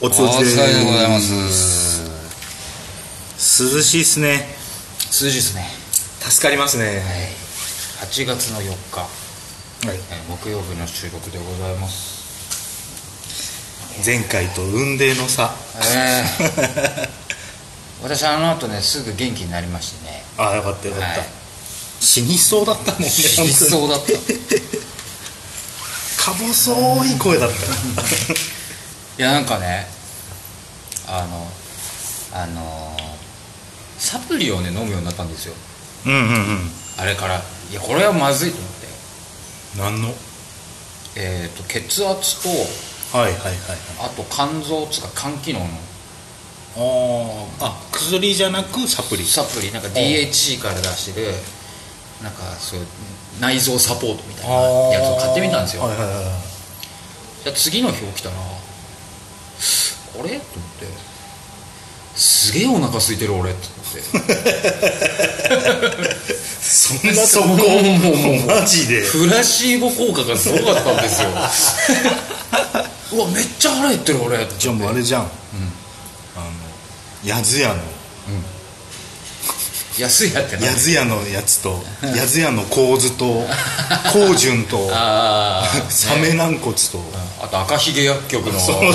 おつおつお疲れでございます。涼しいっすね。数字ですね。助かりますね。はい。8月の4日、はい。えー木曜日の収録でございます。前回と雲泥の差。えー、私あの後ねすぐ元気になりましてね。ああよかったよかった、はい。死にそうだったもんね死にそうだった。いか細い声だったやなんかねあのあのーサプリをね飲むようになったんですよ。うんうんうん。あれから。いやこれはまずいと思って。何の？えっ、と血圧とはいはいはいはい。あと肝臓つうか肝機能の。ああ薬じゃなくサプリ。サプリ。なんか DHC から出してるなんかそういう内臓サポートみたいなやつを買ってみたんですよ、はいはいはい。じゃあ次の日起きたらあれ？と思って。すげえお腹空いてる俺。って思って。そんなそこもうもう。マジで。フラシーボ効果がすごかったんですよ。うわめっちゃ腹減ってる俺。じゃあもうあれじゃん、あのやずやの安いやってな。やずやのやつとやずやの構図と 高順と サメ軟骨と。あと赤ひげ薬局の。そう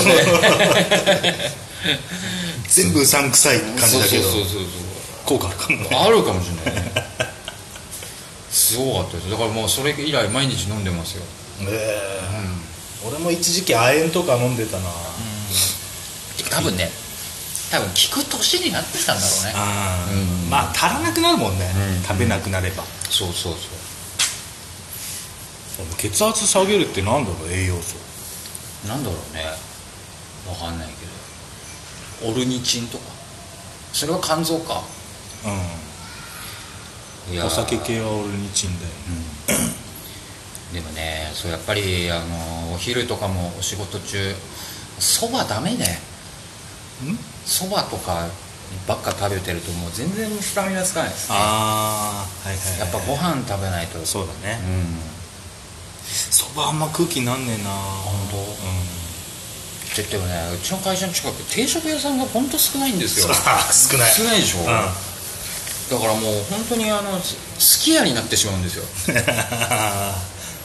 全部うさんくさい感じだけどそうそうそうそう効果あるかもね。あるかもしれない。ねすごかったです。だからもうそれ以来毎日飲んでますよ。ええ俺も一時期亜鉛とか飲んでたな、多分ね多分効く年になってきたんだろうね。ああ、うん。まあ足らなくなるもんね、うん。食べなくなれば、そうそうそう。血圧下げるってなんだろう栄養素。なんだろうね。わかんないけど。オルニチンとか。それは肝臓か。いやー。うんお酒系はオルニチンだよ、でもねそうやっぱりあのお昼とかもお仕事中そばダメね。んそばとかばっか食べてるともう全然スタミナつかないですね。ああはいはい、はい、やっぱご飯食べないと。そうだね。うん。そばあんま空気なんねえな。本当？うん。って言ってもねうちの会社の近く定食屋さんが本当少ないんですよ。少ない。少ないでしょ、うん。だからもう本当にあのすすき家になってしまうんですよ。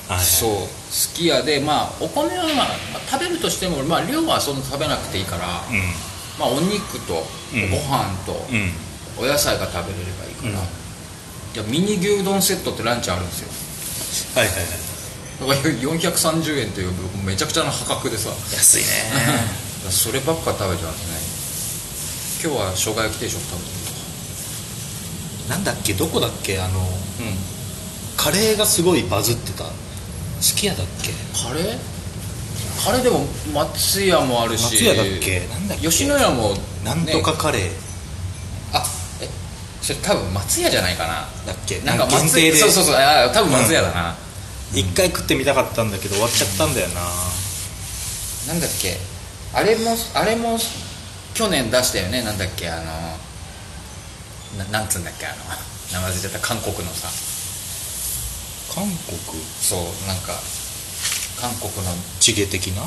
はいそう。すき家でまあお米はまあ、まあ食べるとしても、まあ、量はそんな食べなくていいから、うまあ、お肉とごうん。飯とんうん。お野菜が食べれればいいから、うんじゃあミニ牛丼セットってランチあるんですよ。はいはいはい。だから430円というめちゃくちゃな破格でさ。安いね。そればっか食べちゃうんですね今日は生姜焼き定食食べてなんだっけ？どこだっけ？あのみたカレーがすごいバズってた。すき家だっけ？カレー？カレーでも松屋もあるし。松屋だっけ？なんだっけ？吉野家もなんとかねカレー。あえそれ多分松屋じゃないかな。だっけ？なんか松限定で。そうそうそう。あ多分松屋だな、一回食ってみたかったんだけど終わっちゃったんだよな。なんだっけ？あれもあれも去年出したよね。なんだっけ？あのななんつうんだっけ？あの名前忘れちゃった。韓国のさ。韓国？そうなんか韓国のチゲ的な？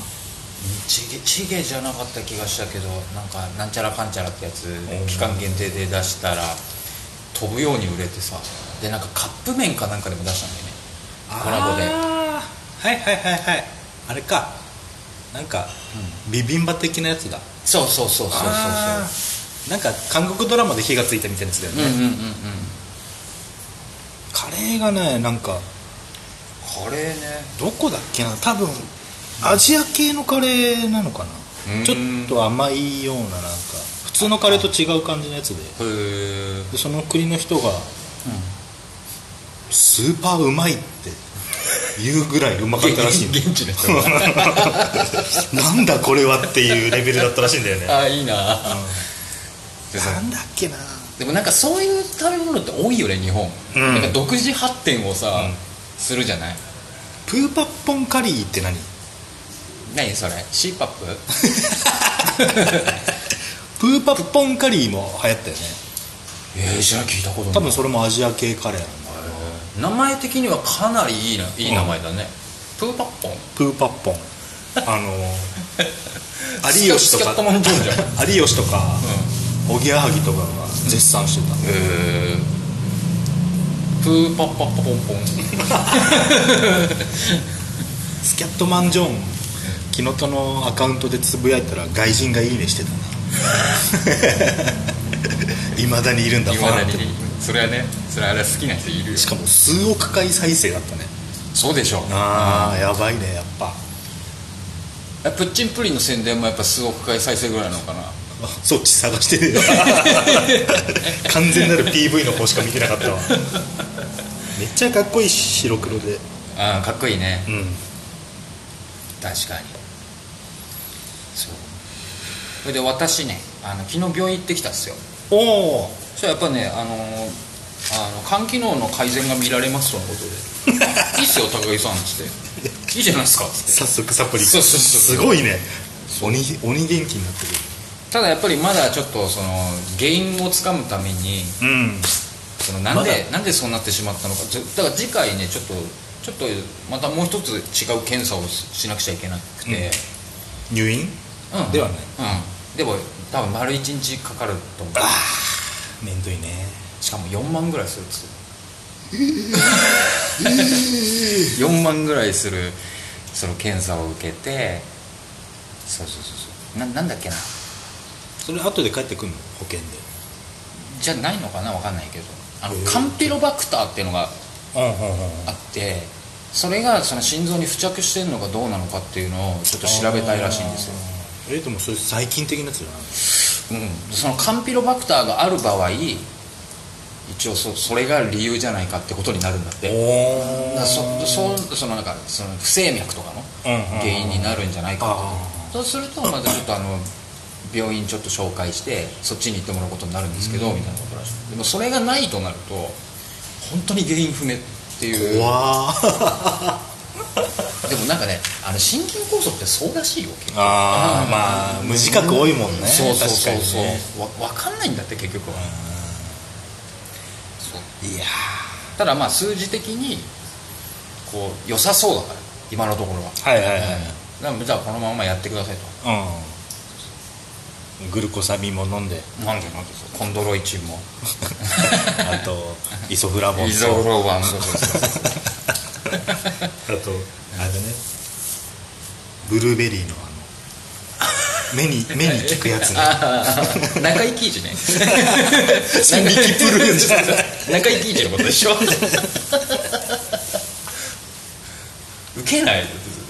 チゲチゲじゃなかった気がしたけどなんかなんちゃらかんちゃらってやつん。期間限定で出したら飛ぶように売れてさ。でなんかカップ麺かなんかでも出したんだよね。コラボで。はいはいはいはい。あれか。なんか、ビビンバ的なやつだ。そうそうそうそうそうあー。なんか韓国ドラマで火がついたみたいなやつだよね、そううんうんうんうん。カレーがねなんかカレーね。どこだっけな？多分アジア系のカレーなのかうん。なちょっと甘いようななんか普通のカレーと違う感じのやつで。へえでその国の人がスーパーうまいって言うぐらいうまかったらしいんだよ現地の人。が なんだこれはっていうレベルだったらしいんだよね。ああいいな。でさなんだっけな。でもなんかそういう食べ物って多いよね日本、うん。なんか独自発展をさ、うんするじゃない？プーパッポンカリーって何？何それ？C パッププーパッポンカリーも流行ったよね。ええじゃあ聞いたことない。多分それもアジア系カレーなんだ。名前的にはかなりいいないい名前だね、プーパッポン？プーパッポン。あの 有吉とか有吉とかおぎやはぎとかが絶賛してた、へえプーパッパッパポンポン。スキャットマンジョン。木のとのアカウントでつぶやいたら外人がいいねしてたな。いまだにいるんだ。いファンって。それはねそれはあれ好きな人いるよ。しかも数億回再生だったね。そうでしょ。ああやばいねやっぱ。えプッチンプリンの宣伝もやっぱ数億回再生ぐらいなのかな？あそっち探してるよ。完全なる PV の方しか見てなかったわ。めっちゃかっこいいし白黒で。ああかっこいいね。うん。確かに。そう。それで私ねあの昨日病院行ってきたっすよ。おおそしたらやっぱねあのーあの肝機能の改善が見られますとのことで「いいっすよ高木さん」っつって「いいじゃないですか」っつって。早速サプリ。そうそうそうすごいね。鬼鬼元気になってる。ただやっぱりまだちょっとその原因をつかむためにうんそのなんで、まだ。なんでそうなってしまったのか。だから次回ねちょっとちょっとまたもう一つ違う検査をししなくちゃいけなくて、入院？うん。ではない。うん。でも多分丸1日かかると思う。めんどいね。しかも4万ぐらいするっつって。4万ぐらいするその検査を受けて。そうそうそうそう。ななんだっけな。それ後で帰ってくんの？保険で。じゃないのかな？わかんないけどあのカンピロバクターっていうのがあってそれがその心臓に付着してるのかどうなのかっていうのをちょっと調べたいらしいんですよ、えでもそれ細菌的なやつじゃないうん、そのカンピロバクターがある場合一応そそれが理由じゃないかってことになるんだって。そそそのなんかその不整脈とかの原因になるんじゃないかあとそうするとまたちょっとあの病院ちょっと紹介してそっちに行ってもらうことになるんですけど、みたいなことらしいでもそれがないとなると本当に原因不明っていう。怖ー。でもなんかねあの心筋梗塞ってそうらしいよ結構あーまあ無自覚多いもんね。そうそうそう確かにそう、ね。わ分かんないんだって結局は。そう。いやただまあ数字的にこう良さそうだから今のところは。ーはいはいはい。じゃあこのままやってくださいと。うんグルコサミンも飲んで。なんでなんでコンドロイチンも。あとイソフラボンと。イゾフロバン。あとあれだね。ブルーベリーのあの目に目に効くやつね。中井貴一ね。ミキプルーンじゃない。中井貴一のことでしょ？ウケない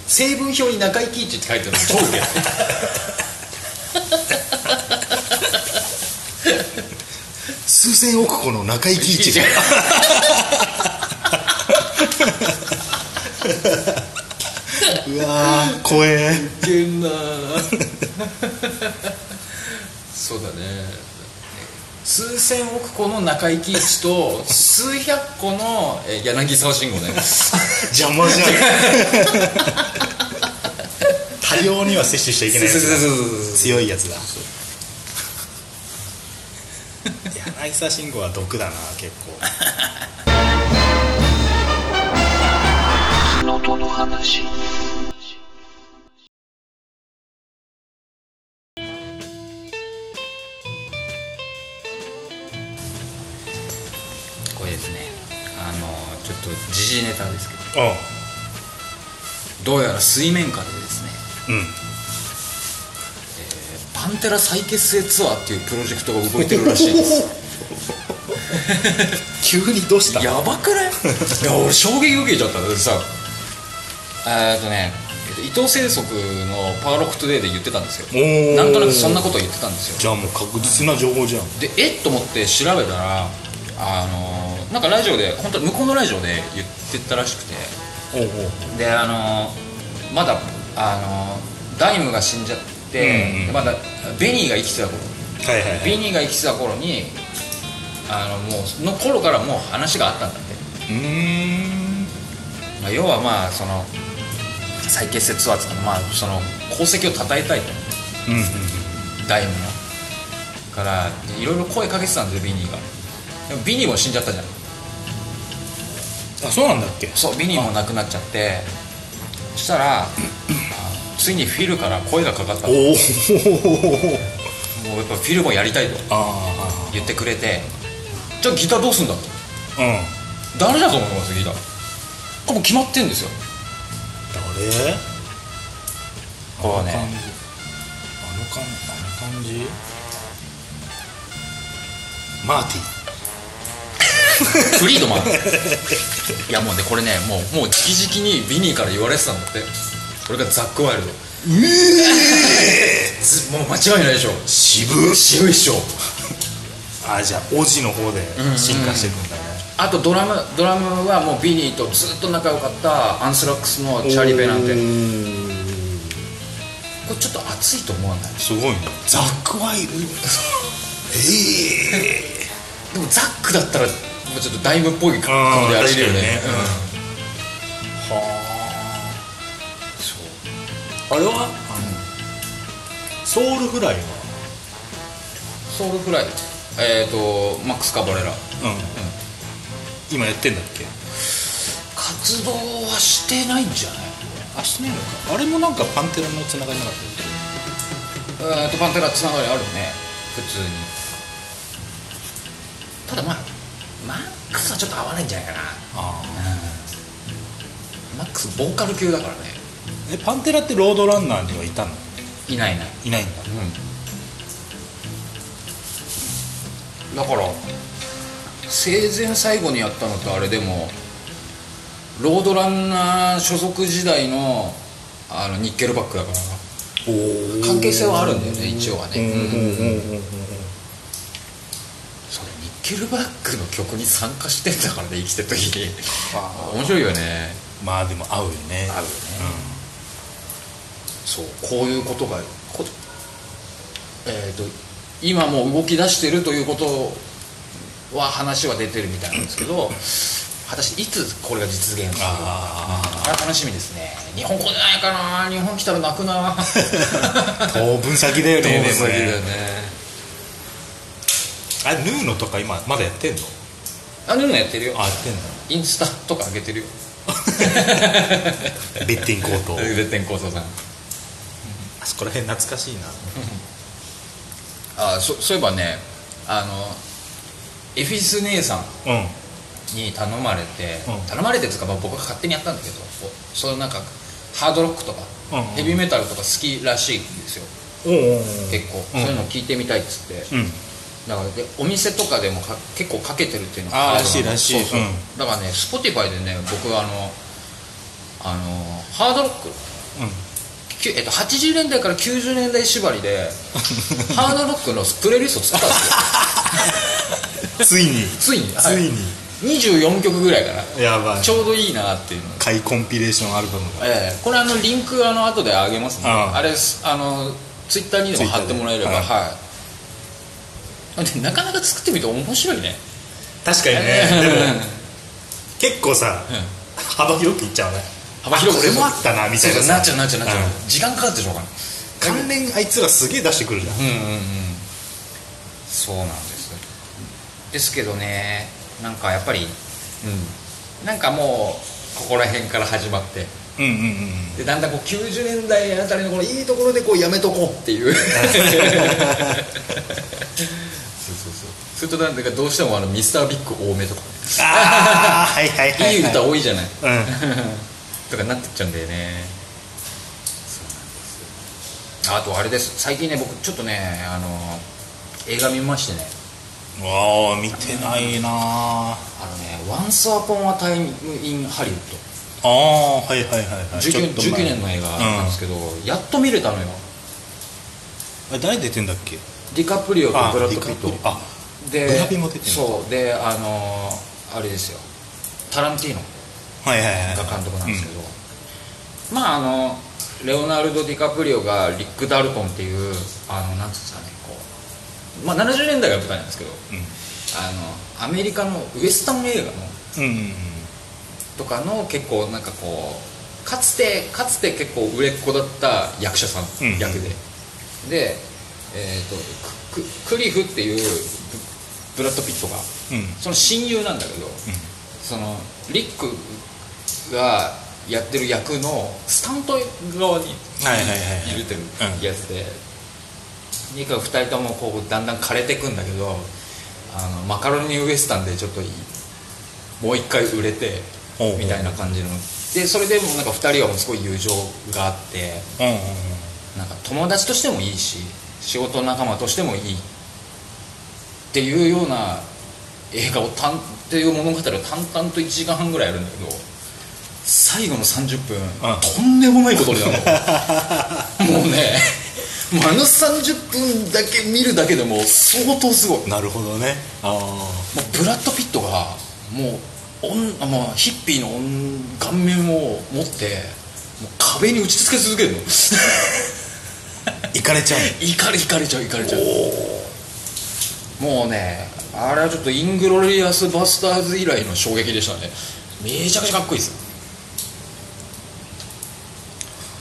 成分表に中井貴一って書いてあるの超ウケない数千億個の中井貴一。がうわー怖え。ウケんなそうだね。数千億個の中井貴一と数百個のえ柳沢慎吾ね。邪魔じゃん。多量には摂取しちゃいけないやつだ。強いやつだ柳沢慎吾は毒だな結構。これですね。あのちょっと時事ネタですけど。あ。どうやら水面下でですね。うんパンテラ再結成ツアーっていうプロジェクトが動いてるらしいです。急にどうした？やばくない？いや俺衝撃受けちゃった。んさえーっとねえっと伊藤政則の「パワーロックトゥデイ」で言ってたんですよ。なんとなくそんなことを言ってたんですよ。じゃあもう確実な情報じゃん。でえっ？と思って調べたらあのなんかラジオで本当向こうのラジオで言ってたらしくて。であのまだあのダイムが死んじゃって、うんうんでまだベニーが生きてた頃。はいはいはい。ベニーが生きてた頃にあのもうその頃からもう話があったんだって、うーん。まあ、要はまあその再結成ツアーっていうかまあその功績を称えたいと。うんうんダイムのからいろいろ声かけてたんですよビニーが。でもビニーも死んじゃったじゃん。あそうなんだっけ？そうビニーも亡くなっちゃって。そしたらあつついにフィルから声がかかったともうやっぱフィルもやりたいとあ言ってくれてじゃあギターどうすんだと。あうん。誰だと思いますギター？これもう決まってんですよ。誰？これはね。あの感じ。あの感あの感じ。マーティフリードマン。いやもうねこれねもうもう直々にビニーから言われてたんだってこれがザック・ワイルド。ずもう間違いないでしょ。渋渋いっしょ。あじゃあオジの方で進化していくんだね、あとドラムドラムはもうビニーとずっと仲良かったアンスラックスのチャーリー・ベナンテ。これちょっと熱いと思わない？すごいね。ザックワイルド。へえでもザックだったらもうちょっとダイムっぽい顔でやれるよね。うん。はああれは？あのソウルフライは？ソウルフライ。えっ、ー、とマックス・カバレラ。うん、今やってんだっけ？活動はしてないんじゃない？あしてないのか。あれもなんかパンテラのつながりなかったっえーとパンテラつながりあるね。普通に。ただまあマックスはちょっと合わないんじゃないかな。あマックスボーカル級だからねえパンテラってロードランナーにはいたの？いないいな。いいないんだ。うん。だから生前最後にやったのってあれでもロードランナー所属時代のあのニッケルバックだからお関係性はあるんだよね一応はね。うんうんうんうんうん。それニッケルバックの曲に参加してんだからね生きてる時に。あ面白いよね。まあでも合うよね。合うよねそうこういうことがこえっ、と今もう動き出してるということは話は出てるみたいなんですけど果たしていつこれが実現するのか。楽しみですね。日本来ないかな。日本来たら泣くな。あ 当分先だよねでもねね。あれヌーノとか今まだやってんの？あヌーノやってるよ。あやってんの。インスタとか上げてるよ。ベッティンコート絶天構想さん。あそこら辺懐かしいな。あそそういえばねあのエフィス姉さんうん。に頼まれて、うん。頼まれてっていうか、まあ、僕が勝手にやったんだけどそういうなんかハードロックとか、うんうん。ヘビーメタルとか好きらしいんですよ。おうおうおう。結構、うん。そういうの聞いてみたいっつって、うん。だからでお店とかでもか結構かけてるっていうのあーるらしいらしい。そうそう、うん。だからね Spotify でね僕あのあのハードロックきゅえっと、80年代から90年代縛りでハードロックのプレイリスト作ったんですよ。ついに。ついについに、24曲ぐらいかな。やばい。ちょうどいいなっていうの。買いコンピレーションアルバムが。ええ。これあのリンクあの後であげますね。あれあのツイッターにでも貼ってもらえればはい、でなかなか作ってみて面白いね。確かにね。ええ。でも結構さうん。幅広くいっちゃうね幅広くあこれもあったなみたいななっちゃうなっちゃうなっちゃう、うん。時間かかってしょうかな関連あいつらすげえ出してくるじゃん。うんうんうんそうなんですですけどねなんかやっぱりうん。なんかもうここら辺から始まって。うんうんうんでだんだんこう90年代あたりのこのいいところでこうやめとこうっていう。そうそうそう。するとなんだかどうしてもあのミスタービッグ多めとかああはいはいはい、はい、いい歌多いじゃない。うん とかなってっちゃうんだよね。あとあれです。最近ね僕ちょっとねあの映画見ましてね。わあ見てないなああのね「Once Upon a Time in Hollywood」ああはいはいはいはい。ちょっ 19, と前。19年の映画なんですけど、やっと見れたのよ。あれ誰出てんだっけ？ディカプリオとあブラッド・ピット。あでブラピも出てるそう。であのーあれですよ。タランティーノはいはいはい。が監督なんですけど、まああのレオナルド・ディカプリオがリック・ダルトンっていうあのなんつうんですかねこう、まあ、70年代が舞台なんですけど。うん。あのアメリカのウエスタン映画の。とかの結構なんかこうかつてかつて結構売れっ子だった役者さん、うん役で。でえっ、とクククリフっていうブブラッド・ピットが。うん。その親友なんだけど、そのリックがやってる役のスタント側にはいるってやつで、ニカ2人ともこうだんだん枯れてくんだけどあのマカロニウエスタンでちょっといいもう一回売れてみたいな感じの。でそれでもなんか2人はすごい友情があってなんか友達としてもいいし仕事仲間としてもいい。っていうような映画をたんっていう物語を淡々と1時間半ぐらいやるんだけど最後の30分、とんでもないことになるの。もうねもうあの30分だけ見るだけでも相当すごい。もなるほどね。あうブラッド・ピットがもうおんもうヒッピーの顔面を持ってもう壁に打ちつけ続けるの。あ行かれちゃうい かれいかれちゃういかれちゃう。もうねあれはちょっとイングロリアス・バスターズ以来の衝撃でしたね。めちゃくちゃかっこいいです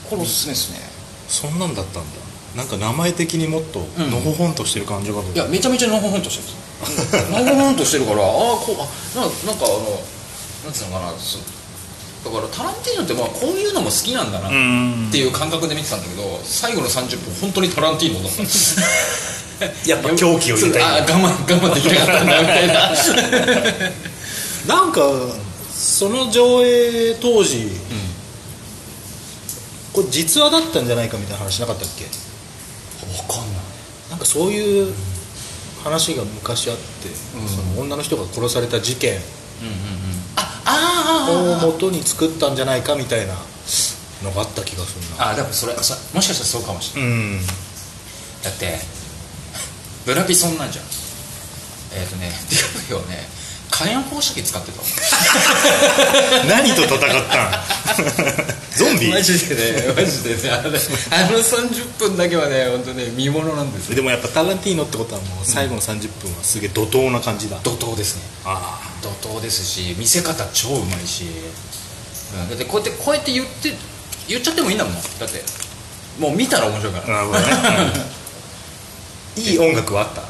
これおすすめですね。そんなんだったんだ。なんか名前的にもっとうん。のほほんとしてる感じがいやめちゃめちゃのほほんとしてるんです。よ のほほんとしてるからああこうあななんかあのなんつうのかなそだからタランティーノってまあこういうのも好きなんだなうん。っていう感覚で見てたんだけど最後の30分本当にタランティーノだった。やっぱ狂気を入れたいあ我慢我慢できなかったんだみたいな。なんかその上映当時、これ実話だったんじゃないかみたいな話なかったっけ？分かんない。なんかそういう話が昔あって、うん。その女の人が殺された事件うんうんうん。ああを元に作ったんじゃないかみたいなのがあった気がするなああでもそれそもしかしたらそうかもしれない。うん。だってブラピそんなんじゃん。えっ、とねディカプリオね火炎放射器使ってたの 何と戦ったん？ゾンビ？マジでねマジでね。あのねあの30分だけはね本当ね見ものなんですよ。でもやっぱタランティーノってことはもう最後の30分はすげえ怒涛な感じだ、怒涛ですね。あ怒涛ですし見せ方超うまいし、うん、だってこうやってこうやって言って言っちゃってもいいんだもん。だってもう見たら面白いかあら。なるほどね、うん。いい音楽はあった？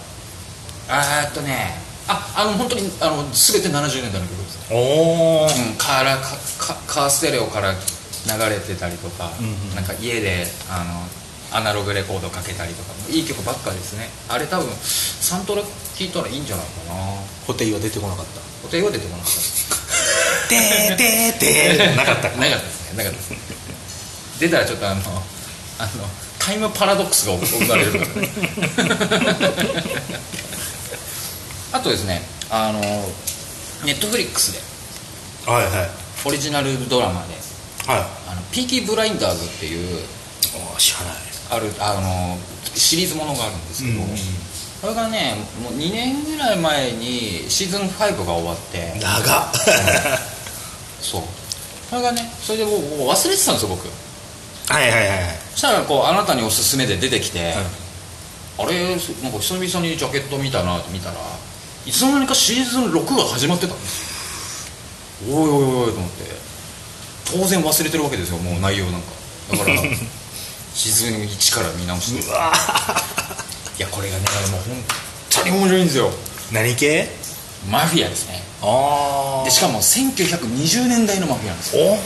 あーっとねああの本当にあの全て70年代の曲ですおおうん、からかかカーステレオから流れてたりとか、うんうん。なんか家であのアナログレコードかけたりとかいい曲ばっかですね。あれ多分サントラ聴いたらいいんじゃないかな。ホテイは出てこなかった。お手は出てこなかってーてーてーなかったた なかったですねなかったですね。出たらちょっとあのあのタイムパラドックスが生まれるあとですねあのネットフリックスで。はいはい。オリジナルドラマで。はい。あのピーキーブラインダーズっていうあ知らない。あるあのシリーズものがあるんですけど、うんうんこれがねもう2年ぐらい前にシーズン5が終わって。長っ。そう。これがねそれでもう忘れてたんですよ僕。はいはいはいそしたらこうあなたにおすすめで出てきて、あれなんか久々にジャケット見たなって見たらいつの間にかシーズン6が始まってたんですよ。おいおいおいと思って。当然忘れてるわけですよもう内容なんか。だから シーズン1から見直して。うわいやこれがねもう本当に面白いんですよ。何系？マフィアですね。あでしかも1920年代のマフィアなんですよ。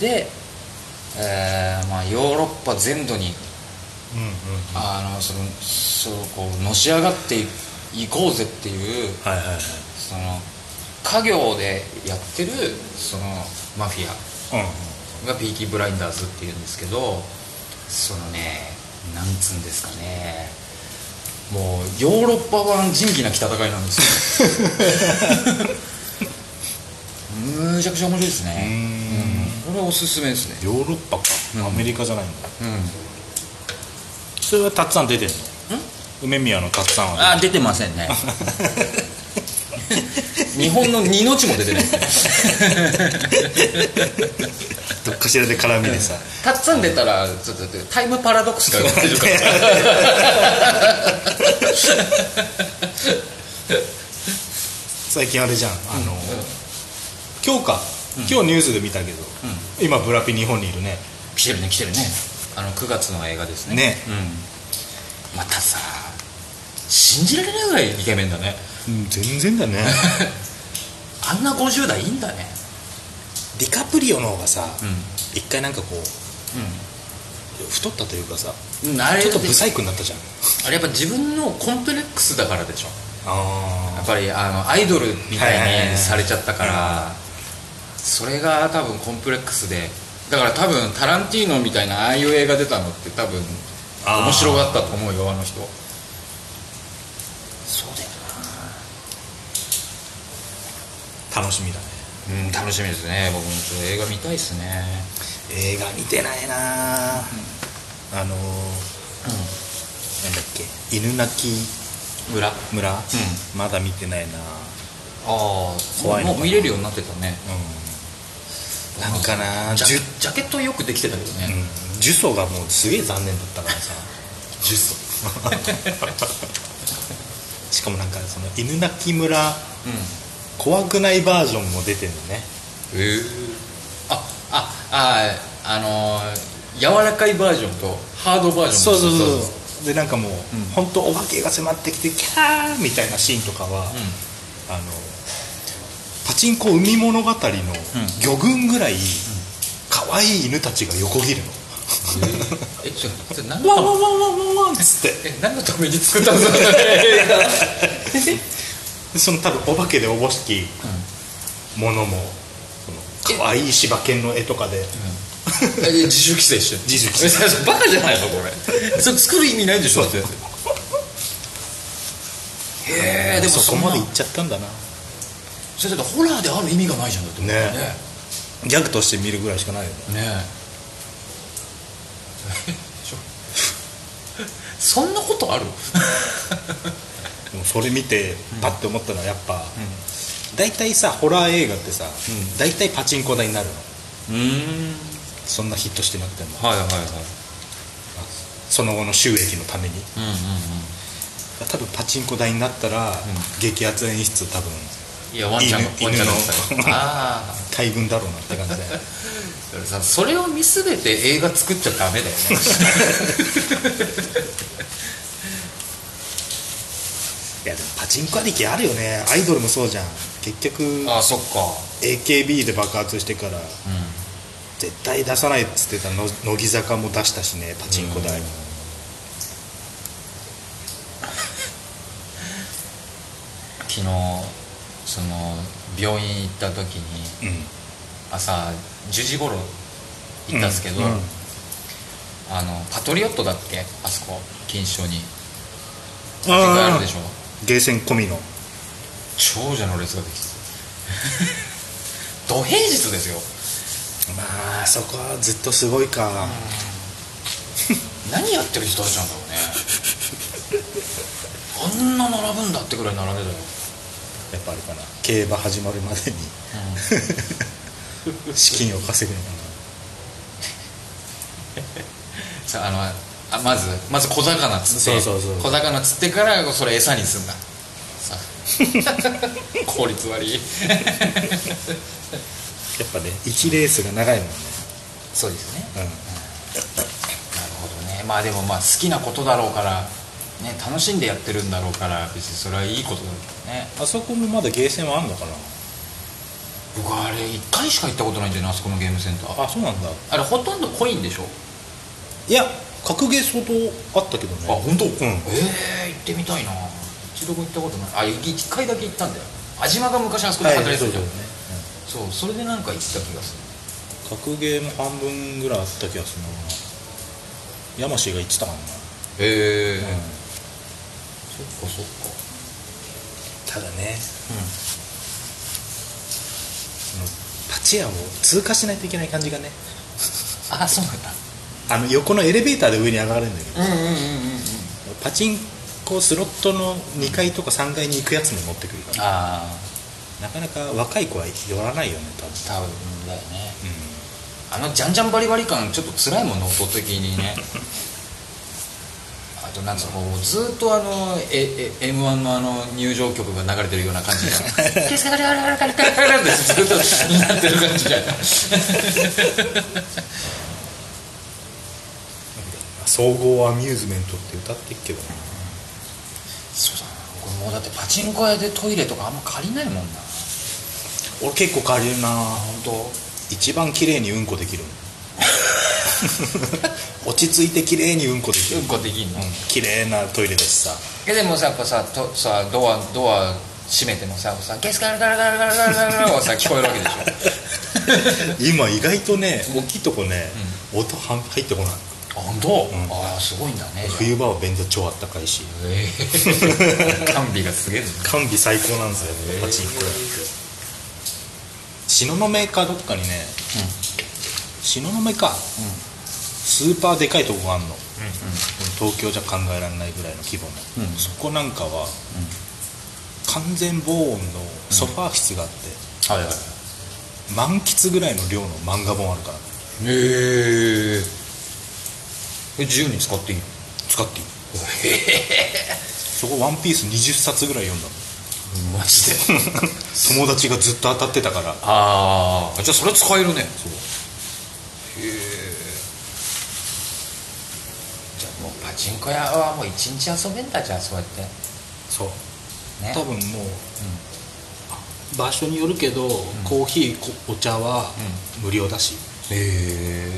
で、えーまあ、ヨーロッパ全土にあのそのそうこうのし上がっていいこうぜっていうはいはいはい。その家業でやってるそのマフィア。うんがピーキーブラインダーズっていうんですけどそのねなんつうんですかね。もうヨーロッパ版仁義なき戦いなんですよ。むちゃくちゃ面白いですね。うん。これはおすすめですね。ヨーロッパか、うん。アメリカじゃないんだ。うんそれはたっつぁん出てんの？梅宮のたっつぁんは。あ出てませんね。日本の二の字も出てない。ですねどっかしらで絡みでさ。たっつんでたらちょっとタイムパラドックスから 最近あれじゃん。あの、今日か。今日ニュースで見たけど、今ブラピ日本にいるね。来てるね来てるねあの9月の映画ですね。ね。うん。またさ信じられないぐらいイケメンだね。うん全然だね。あんな50代いいんだね。ディカプリオの方がさ、うん。一回なんかこう太ったというかさうんあれちょっとブサイクになったじゃん。あれやっぱ自分のコンプレックスだからでしょ。あやっぱりあのアイドルみたいにされちゃったからそれが多分コンプレックスでだから多分タランティーノみたいなああいう映画出たのって多分面白かったと思うよあの人。そうだよ楽しみだね。なうん楽しみですね。僕もちょっと映画見たいですね。映画見てないな、あのーなんだっけ？犬鳴裏あ村、まだ見てないな。あ怖いのかな。もう見れるようになってたね。うんなんかなジジュャジャケットよくできてたけどね、うん。呪詛がもうすげえ残念だったからさ。呪詛。しかもなんかその犬鳴村うん。怖くないバージョンも出てんのね。へえああああのー柔らかいバージョンとハードバージョンそうそうそうそう。でなんかもう、ん。本当お化けが迫ってきてキャーみたいなシーンとかは、あのパチンコ海物語の魚群ぐらい可愛い犬たちが横切るの。えちょそれ何の ワンワンワンワンワンワンっつってえ何のために作ったんですかその多分お化けでおぼしきものもその可愛い柴犬の絵とかでえで自主規制してる自主規制バカじゃないのこれそれ作る意味ないでしょだってへえでもそこまでいっちゃったんだなそれだってホラーである意味がないじゃんだって。ね。ね。ギャグとして見るぐらいしかないよね。ね。そんなことある？それ見てパッて思ったのはやっぱ、大体さホラー映画ってさ、大体パチンコ台になるの。うん。そんなヒットしてなくても。はいはいはい。その後の収益のために。うんうんうん。多分パチンコ台になったら、激アツ演出多分いやワンちゃんの犬の 大群だろうなって感じでそれを見すべて映画作っちゃダメだよね。いやでもパチンコありきあるよね。アイドルもそうじゃん。結局ああそっか。AKB で爆発してからう絶対出さないっつってたの乃木坂も出したしねパチンコ台、うん。昨日その病院行った時にうん。朝10時頃行ったんですけど、うん。うん。あのパトリオットだっけ？あそこ錦糸町に。パチンコやるでしょ？ゲーセン込みの。長者の列ができて。た土平日ですよ。まあそこはずっとすごいか、何やってる人たちなんだろうね。あんな並ぶんだってぐらい並んでたよ、やっぱあれかな。競馬始まるまでに。資金を稼ぐのかさ あのあまずまず小魚釣って。そうそうそう。小魚釣ってからそれ餌にすんだ。さ 効率悪い。なやっぱね1レースが長いもんね。そうですね。うん。なるほどね。まあでもまあ好きなことだろうからね楽しんでやってるんだろうから別にそれはいいことだけどね。あそこもまだゲーセンはあんのかな？僕あれ1回しか行ったことないんだよねあそこのゲームセンター。あそうなんだ。あれほとんどコインでしょ？いや格ゲー相当あったけどね。本当？うん。ええ行ってみたいな。一度も行ったことない。あ1回だけ行ったんだよ。安島が昔あそこで働いてたじゃん、そうそれでなんか行った気がする。格ゲーも半分ぐらいあった気がするな。山氏が言ってたかな、へえうんそっかそっか。ただね。そのパチ屋を通過しないといけない感じがね。あそうなんだ。あの横のエレベーターで上に上がるんだけどうんうんうんうん。パチンコスロットの2階とか3階に行くやつも持ってくるから。ああ。なかなか若い子は寄らないよね多分。多分だよね。あのじゃんじゃんバリバリ感ちょっと辛いもんね音的にね。あ となんつうのもうずっとあのええ m 1のあの入場曲が流れてるような感じで「ケスカガリガリガリガリガリガリガリ」って。ずっとなってる感じじゃ。ん 総合アミューズメントって歌ってっけどなそうだなこれもうだってパチンコ屋でトイレとかあんま借りないもんな。俺結構借りるな本当。一番綺麗にうんこできる 落ち着いて綺麗にうんこできる。うんこできんの、うん綺麗なトイレだしさえでもさやっぱさとさドアドア閉めてもささゲスガラガラガラガラガラガラはさ聞こえるわけでしょ今意外とね大きいとこね、音は入ってこないあ本当、ああすごいんだね冬場は便座超あったかいしええ完備がすげえね完備最高なんですよパチンコ東雲かどっかにね東雲か、スーパーでかいとこがあんの、東京じゃ考えられないぐらいの規模の、うん。そこなんかは、完全防音のソファー室があって、はいはい。満喫ぐらいの量の漫画本あるから。へえ自由に使っていいの？使っていい。そこ「ワンピース20冊ぐらい読んだの。マジで？友達がずっと当たってたから。ああじゃあそれ使えるね。そう。じゃあもうパチンコ屋はもう一日遊べんだじゃあそうやって。そう。ね。多分もう、場所によるけど、コーヒーこお茶は無料だし、へえ。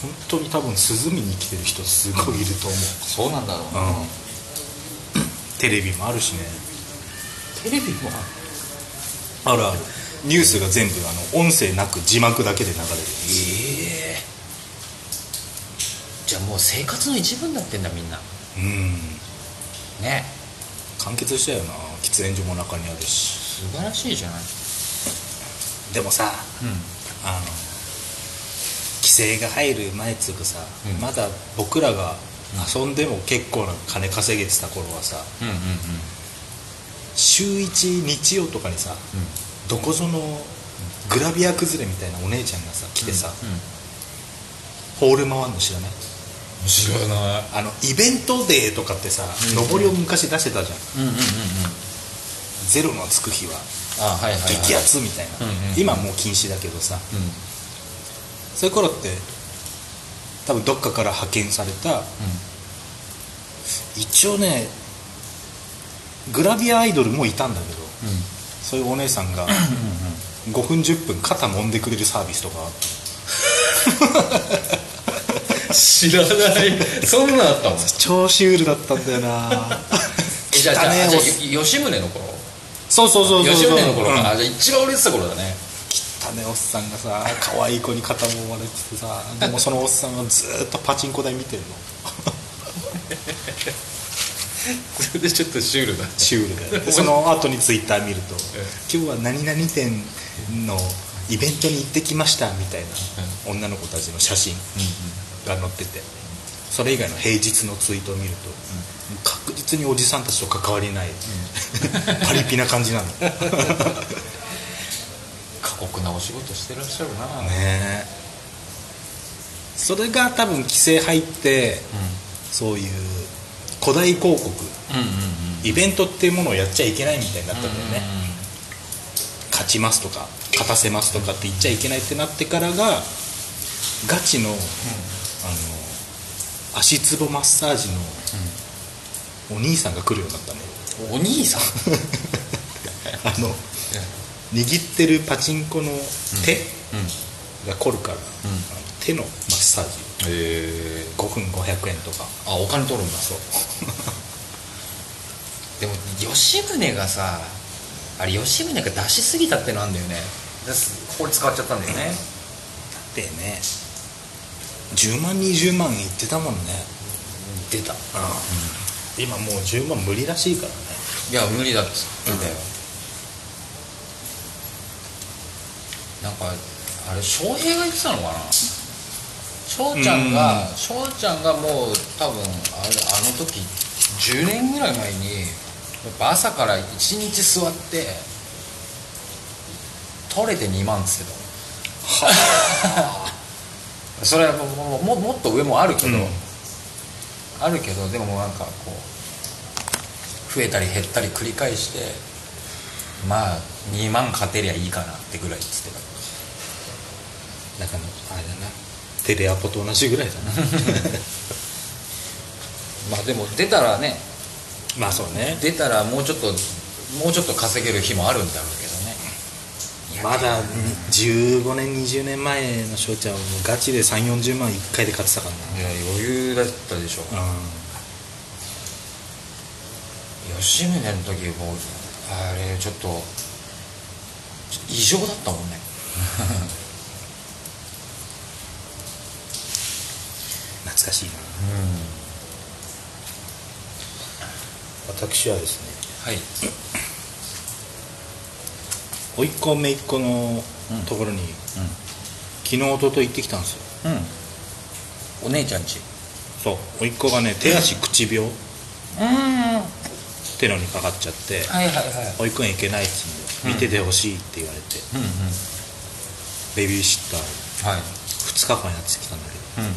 本当に多分涼みに来てる人すごいいると思そうなんだろうう、うん、テレビもあるしね。テレビもある？あるニュースが全部あの音声なく字幕だけで流れる。ええ。じゃあもう生活の一部になってんだみんな。うん。ね。完結したよな。喫煙所も中にあるし。素晴らしいじゃない。でもさうん。あの規制が入る前っつうかさ、うん。まだ僕らが遊んでも結構な金稼げてた頃はさうんうんうん。週1日曜とかにさ、どこぞのグラビア崩れみたいなお姉ちゃんがさ来てさ、ホール回るの知らない？知らな。いあのイベントデーとかってさ、うん。上りを昔出してたじゃん。うんうんうんうん。ゼロのつく日は。激アツみたいな、うんうん今もう禁止だけどさ。うそういう頃って多分どっかから派遣された一応ねグラビアアイドルもいたんだけどんうん。そういうお姉さんが5分10分肩揉んでくれるサービスとかあって 知らない。そんなあったの？超シュールだったんだよな。えじゃあじゃあじゃおあ吉宗の頃？そうそうそうそう吉宗の頃か、うん。あじゃあ一番売れてた頃だね。汚ねおっさんがさ可愛い子に肩もまれててさでもそのおっさんはずーっとパチンコ台見てるの。それでちょっとシュールだシュールででその後にツイッター見ると「今日は何々店のイベントに行ってきました」みたいな女の子たちの写真が載ってて。それ以外の平日のツイートを見ると、確実におじさんたちと関わりない、パリピな感じなの。ね 過酷なお仕事してらっしゃるな。え。それが多分規制入ってそういう古代広告うんうんうん。イベントっていうものをやっちゃいけないみたいになったんだよね、勝ちますとか勝たせますとかって言っちゃいけないってなってからがガチの,、あの足つぼマッサージのお兄さんが来るようになったね。お兄さん？あの握ってるパチンコの手うん。が凝るから、あの手のマッサージ。へえ5分500円とか。あお金取るんだ。そう。でも吉宗がさあれ吉宗が出しすぎたってのあんだよね。これ使っちゃったんだよね。でね10万20万いってたもんね。出た。今もう10万無理らしいからね。いや無理だっつってたよ、なんかあれ翔平が言ってたのかな？翔ちゃんが翔ちゃんがもう多分あれあの時10年ぐらい前にやっぱ朝から1日座って取れて2万っつってた それはもうもうももっと上もあるけど、うん。あるけどでもなんかこう増えたり減ったり繰り返してまあ2万勝てりゃいいかなってぐらいっつってた。だからあれだな。テレアポと同じぐらいだな。まあでも出たらねまあそうね。出たらもうちょっともうちょっと稼げる日もあるんだろうけどまだ15年20年前の翔ちゃんはもうガチで3 4 0万1回で買ってたからねいや余裕だったでしょ吉宗の時もうあれちょっとちょっと異常だったもんね。懐かしいな。うん。私はですねはい甥っ子姪っ子のところに、昨日一昨日行ってきたんですよ。お姉ちゃんち。そう。甥っ子がね手足口病。っうん。はてのにかかっちゃっていはいはい。保育園行けないっつうんで見ててほしいって言われて、うんうん。ベビーシッターはい。2日間やってきたんだけど。うんうん。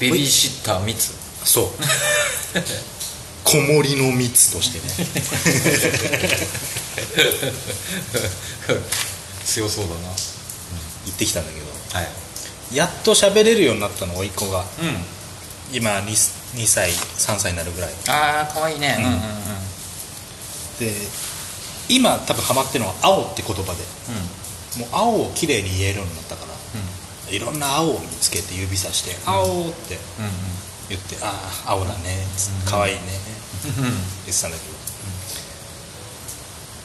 ベビーシッター密？そう 子守の密としてね。強そうだな。行ってきたんだけど。はい。やっと喋れるようになったの甥っ子が。うん。今 2, 2歳3歳になるぐらい。ああかわいいね。うん。うんうんうん。で今多分ハマってるのは「青」って言葉で。もう青をきれいに言えるようになったから。いろんな青を見つけて指さして「青」ってうんうん。言って「ああ青だね」つって「かわいいね」うんうん言ってたん。だけど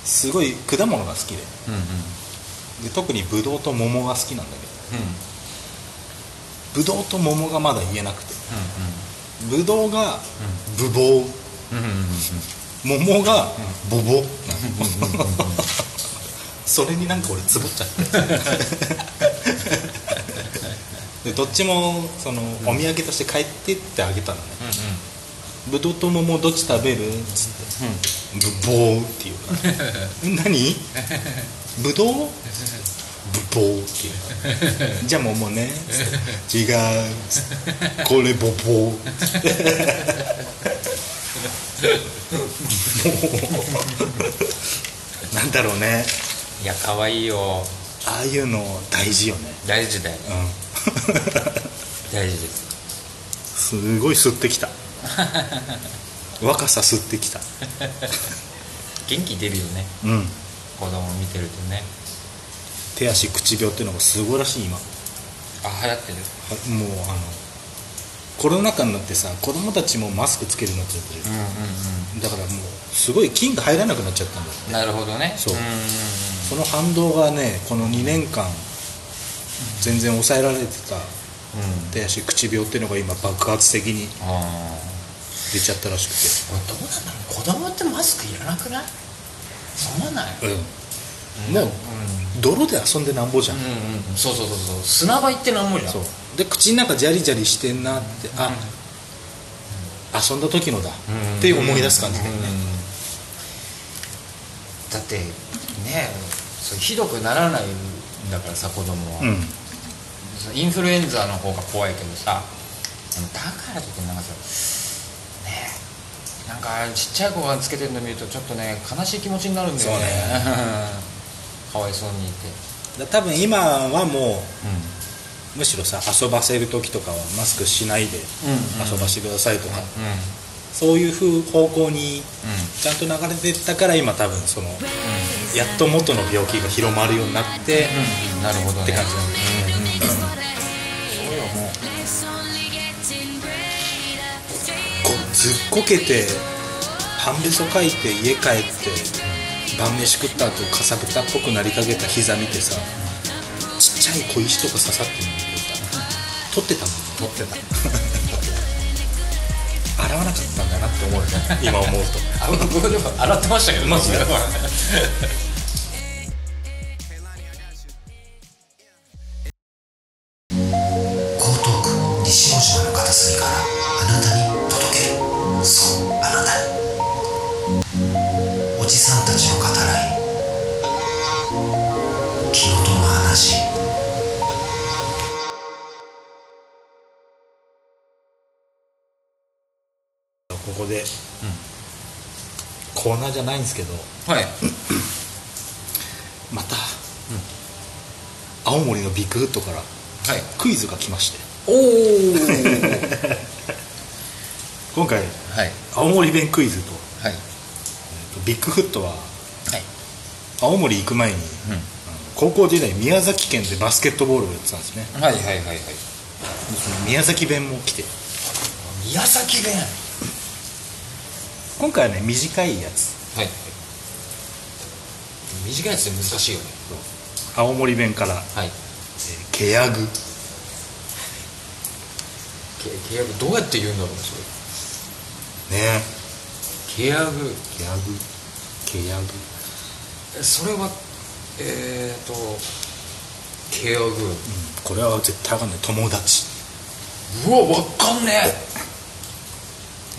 すごい果物が好きでうん。うん。で特にブドウと桃が好きなん。だけどうん。ブドウと桃がまだ言えなくてうブドウがブボウん。うん。うん。うん。桃がボボなのそれになん。か俺つぼっちゃってでどっちもそのお土産として帰ってってあげたのねうん。うん。ブドウと桃どっち食べる？っつって。ブボウって言うから 何ブドウブボウって言う じゃあ桃ね違うこれボボウなんだろうね。いや可愛いよ。ああいうの大事よね。大事だようん。大事。ですすごい吸ってきた 若さ吸ってきた。元気出るよね。うん。子供見てるとね。手足口病っていうのがすごいらしい今。はあ流行ってる？もうあのコロナ禍になってさ子供たちもマスクつけるようになっちゃってる。うんうんだからもうすごい菌が入らなくなっちゃったんだようんなるほどね。そう。んんその反動がねこの2年間全然抑えられてたうん。手足口病っていうのが今爆発的にあ出ちゃったらしくて。あどうなんだろう。子供ってマスクいらなくない？思わない？うん。もう泥で遊んでなんぼじゃん、うんうんうん。そうそうそうそう。砂場行ってなんぼじゃん。そう。で口の中ジャリジャリしてんなって。あ、遊んだ時のだ、うん。って思い出す感じだよね、だってねそうひどくならないんだからさ子供は、うん。インフルエンザの方が怖いけどさだからといってなんかさなんかちっちゃい子がつけてるの見るとちょっとね悲しい気持ちになるんだよね。かわいそうにいて。だ多分今はもううむしろさ遊ばせる時とかはマスクしないでうん遊ばしてくださいとか、そういう風方向にうちゃんと流れてったから今多分そのやっと元の病気が広まるようになって、なるほどね。って感じなんだよね、こけて半べそかいて家帰って晩飯食った後かさぶたっぽくなりかけた膝見てさちっちゃい小石とか刺さってるんだけどさ取ってた。もん撮ってた。洗わなかったんだなって思うよね今思うと。あ僕でも洗ってましたけどマジでコーナーじゃないんですけどはい。また、青森のビッグフットからはい。クイズが来まして。おお 今回はい。青森弁クイズとはい。ビッグフットははい。青森行く前に、あの高校時代宮崎県でバスケットボールをやってたんですね。はいはいはいはい。宮崎弁も来て。宮崎弁今回はね短いやつ。はい。はい短いやつって難しいよね。青森弁から。はい「えーけやぐけけやぐどうやって言うんだろうねそ」ねれ。けやぐけやぐけやぐえそれはえーとけやぐうん。これは絶対わかんない。友達。うわわかんね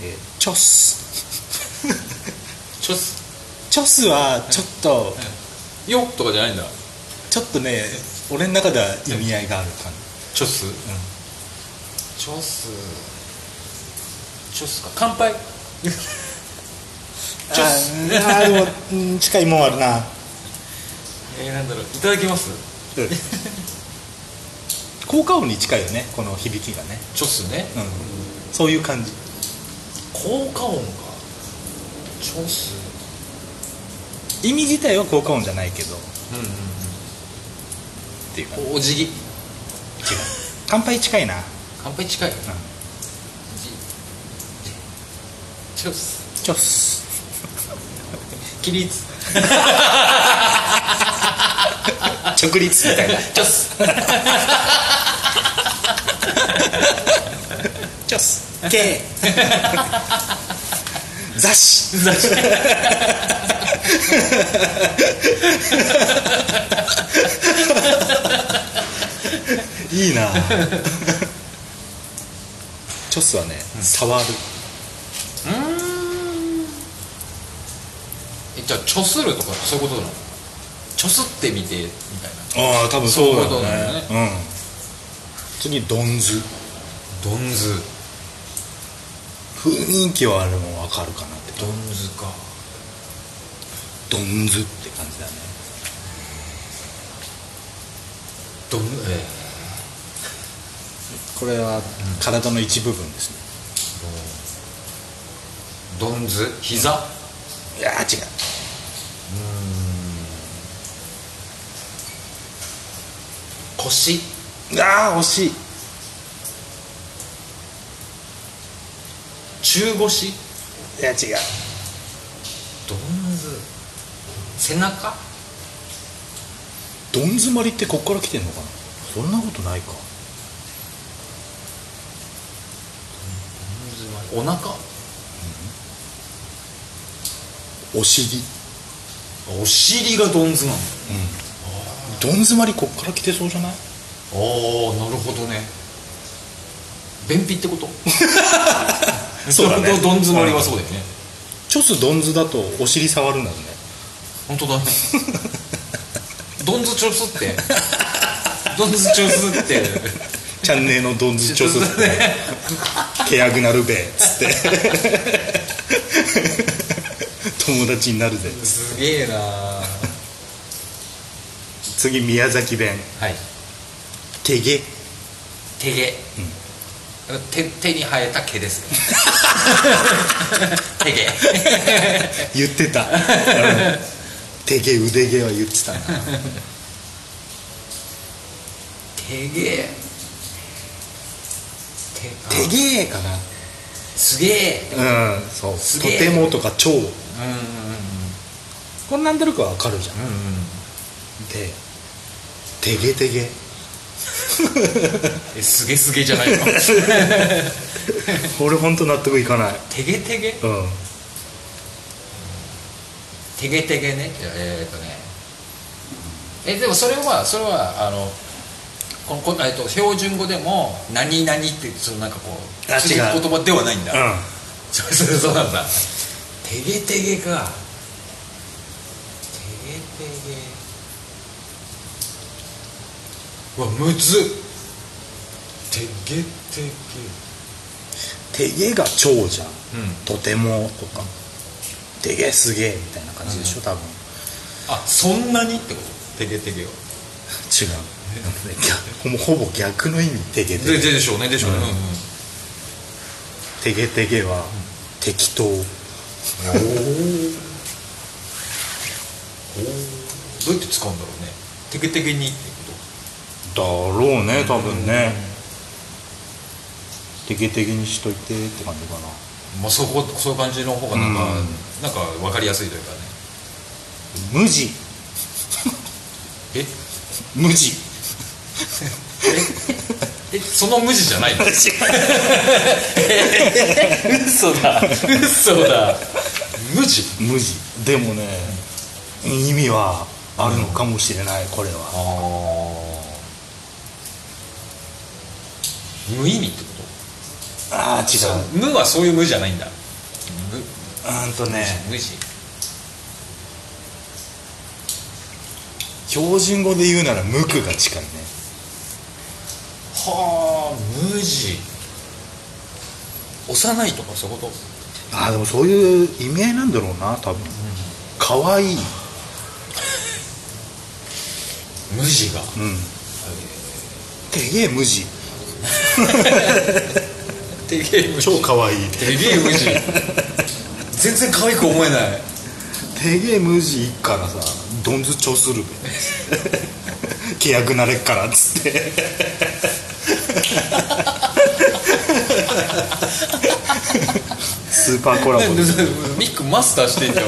え。ーチョス。えちょっチョスはちょっとよとかじゃないんだ。ちょっとね俺の中では意味合いがある感じ。チョス、チョス。チョスか。乾杯。チョス。あーあーでもうん近いもんあるな。えー、なんだろう。いただきます。効果音に近いよねこの響きがね、チョスね。うん、そういう感じ。効果音か。チョス意味自体は効果音じゃないけど。っうんうんていうか。違ううんお辞儀。乾杯近いな、乾杯近い、うん、チョス。チョス。起立。直立みたいな。チョス。チョス。ケ 雑誌いいな。チョスはね、触る。えじゃあチョスるとかそういうことなの？チョスってみてみたいな。ああ多分そうだそういうことねなんだね。うん。次ドンズ。ドンズ。雰囲気はあれも分かるかなって。ドンズかドンズって感じだね。ドンえこれは体の一部分ですね。ー、ドンズ膝？いやー違う。腰？ああ惜しい。中腰？いや違うドンズ背中？どん詰まりってこっから来てんのかな？そんなことないか。お腹？お尻。お尻がドンズなの？どん詰まりこっから来てそうじゃない？ああなるほどね。便秘ってこと？そうだね。どどん詰まりはそうだよね。チョスドンズだとお尻触るんだね本当だ。ねドンズチョスって。ドンズチョスって。チャンネルのドンズチョスって。ケヤグなるべっつって。友達になるぜ。すげえな。は次宮崎弁。い。手毛手毛、手手に生えた毛ですね。手毛言ってた、うん手毛腕毛は言ってたな。手毛。手手毛かな。すげえ。うんそう。とてもとか超うんうんこんなんでるかわかるじゃん。うんうん。で手毛手毛。えすげすげじゃないの？俺本当納得いかない。手毛手毛？うん手毛手毛ね。えーっとね。えでもそれはそれはあのこのこ、えっと、標準語でも「何々」ってそのなんかこうあ続く違う言葉ではないんだ、うん。そうそうそうなんだ。手毛手毛か。手毛手毛うわむずっ。手毛手手毛が超じゃん、うん。とてもとか。手毛すげえみたいな感じでしょ、多分。あそんなにってこと？手毛手毛は。違う。逆もうほぼ逆の意味手毛で手毛ででしょうねでしょうね、うん。うんうん。手毛手毛は適当。お おどうやって使うんだろうね。テケテケにってこだろうね多分ね。テケテケにしといてって感じかな。とまあそこそういう感じの方がなんか、うん。なんか分かりやすいというかね無地。え？無地。え？その無地じゃないの？嘘だ。嘘だ。無地？無地。でもね意味はあるのかもしれないこれは。無意味ってこああ違う。う無はそういう無じゃないんだ。うんとね。無無地標準語で言うなら無垢が近いね。はあ無地。幼いとかそういうこと？ああでもそういう意味合いなんだろうな多分。可愛い。無地が。うん。てげえ無地。てげえ無地。超可愛い。てげえ無地。全然可愛く思えないてげえ無地一からさどんずちょするべ契約なれっからっつってスーパーコラボでミックマスターしてんじゃん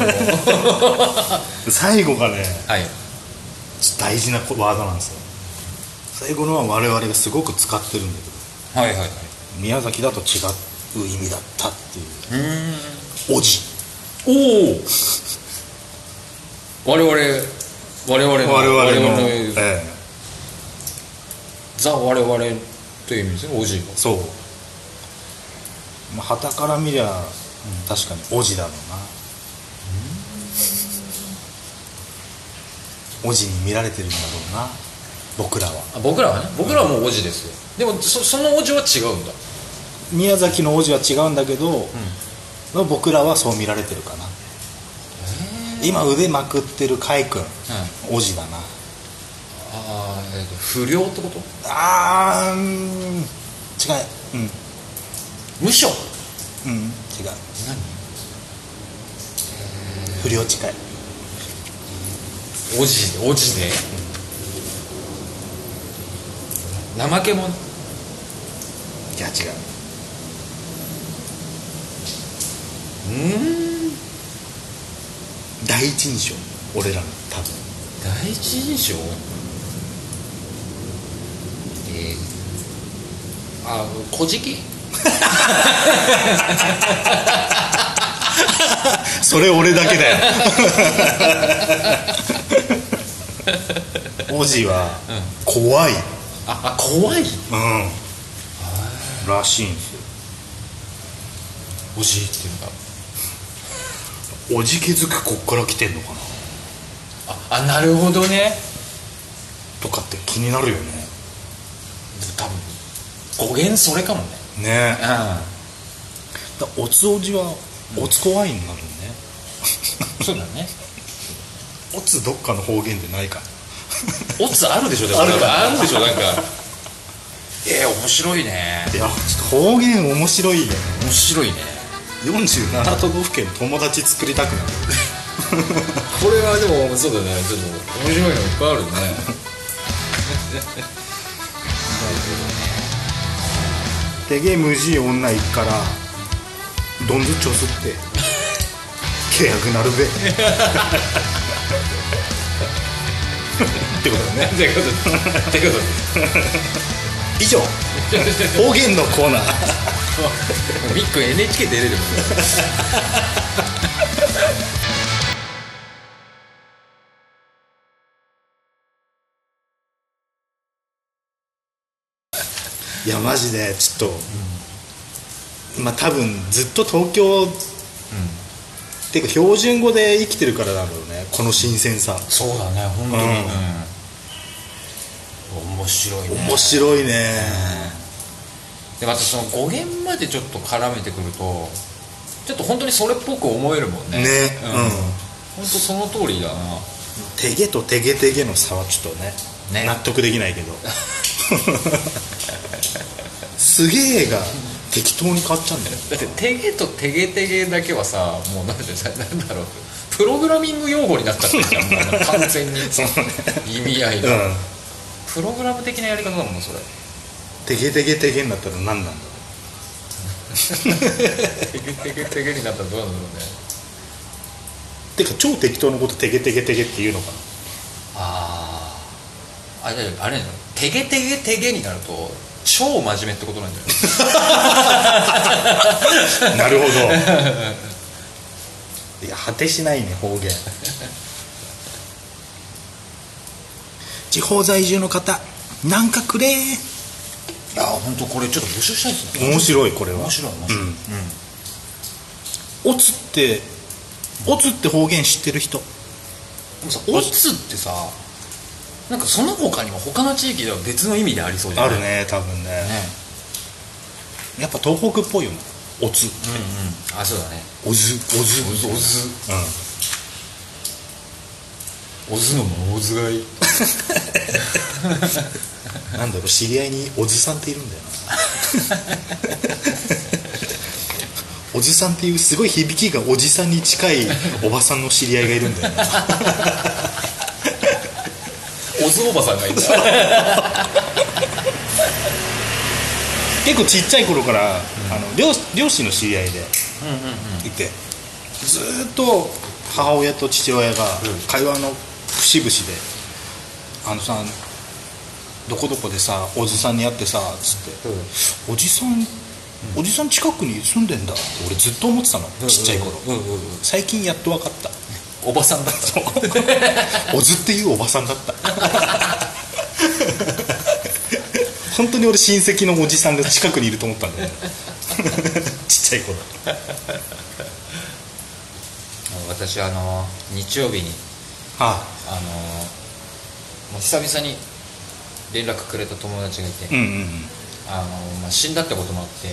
最後がねはい大事なワードなんですよ最後のは我々がすごく使ってるんだけはいはいはい宮崎だと違う意味だったっていうおじおお我々我々の我々の我々のええ。ザ我々という意味ですねおじいは。そう。まあ旗から見りゃ、確かにおじだろうな。おじに見られてるんだろうな僕らは。あ僕らはね？僕らはもうおじですよ。でもそそのおじは違うんだ。宮崎のおじは違うんだけど、僕らはそう見られてるかな今腕まくってる海君おじだな。ああえっと不良ってこと？あーうーん。違う。うん。無所うん。違う。何？不良近い。おじでおじで怠け者？いや違う。うん第一印象俺らの多分。第一印象？えー、あ小じきそれ俺だけだよ。おじは怖い。ああ怖い？うん。らしいんですよ。おじいっていうんだおじけづくこっから来てんのかな？ああなるほどね。とかって気になるよね。多分語源それかもね。ね。うん。だおつおじはおつこワインになるね。そうだね。おつどっかの方言でないか。オツあるでしょでも。あるあるでしょなんか。えー、面白いね。いやちょっと方言面白いね。面白いね47都道府県友達作りたくなる。これはでもそうだね。ちょっと面白いのいっぱいあるね。てげえ無事女一からどんずちょすって契約なるべ。ってことだね。ってことでってことで 以上方言のコーナービッグ NHK 出れるもんね。いやマジでちょっと、まあ多分ずっと東京、っていうか標準語で生きてるからだろうねこの新鮮さ。そうだね本当に、うん。うん。面白いね。面白いねでまたその語源までちょっと絡めてくるとちょっと本当にそれっぽく思えるもんね。ね。うん、うん。本当その通りだな。てげとてげてげの差はちょっとねね。納得できないけど。すげえが適当に変わっちゃうんだよ。だってテゲとテゲテゲだけはさもうなんでさなんだろう。プログラミング用語になっちゃってるじゃん。完全に。ね。意味合いが、うん。プログラム的なやり方だもんそれてげてげてげになったら何なんだろテゲテゲテゲになったらどうなんだろうね。うてか超適当なことてげてげてげって言うのかあああれあれテゲテゲテゲになると超真面目ってことなんじゃない？な なるほど。いや果てしないね方言。地方在住の方なんかくれいや本当これちょっと募集したいですね。面白いこれは。面白い面白い、うん。おつっておつって方言知ってる人？でもさオツってさなんかその他にも他の地域では別の意味でありそうじゃない？あるね多分ね。ね。やっぱ東北っぽいよね。おつうんうん。あそうだね。おずおずおずおずうおずのもおずがいん なんだろう知り合いにおずさんっているんだよな。おじさんっていうすごい響きがおじさんに近いおばさんの知り合いがいるんだよな。おずおばさんがいる。ん だ結構ちっちゃい頃から、あの両両親の知り合いでいて、ずーっと母親と父親が会話の節々で「あのさどこどこでさおじさんに会ってさ」つって、おじさんおじさん近くに住んでんだ」って俺ずっと思ってたのちっちゃい頃、うんうんうん。最近やっと分かった。おばさんだった おずっていうおばさんだった。本当に俺親戚のおじさんが近くにいると思ったんだよね。ちっちゃい頃。私あの日曜日にあ。あのもう久々に連絡くれた友達がいて、うんうんうん。あのまあ、死んだってこともあって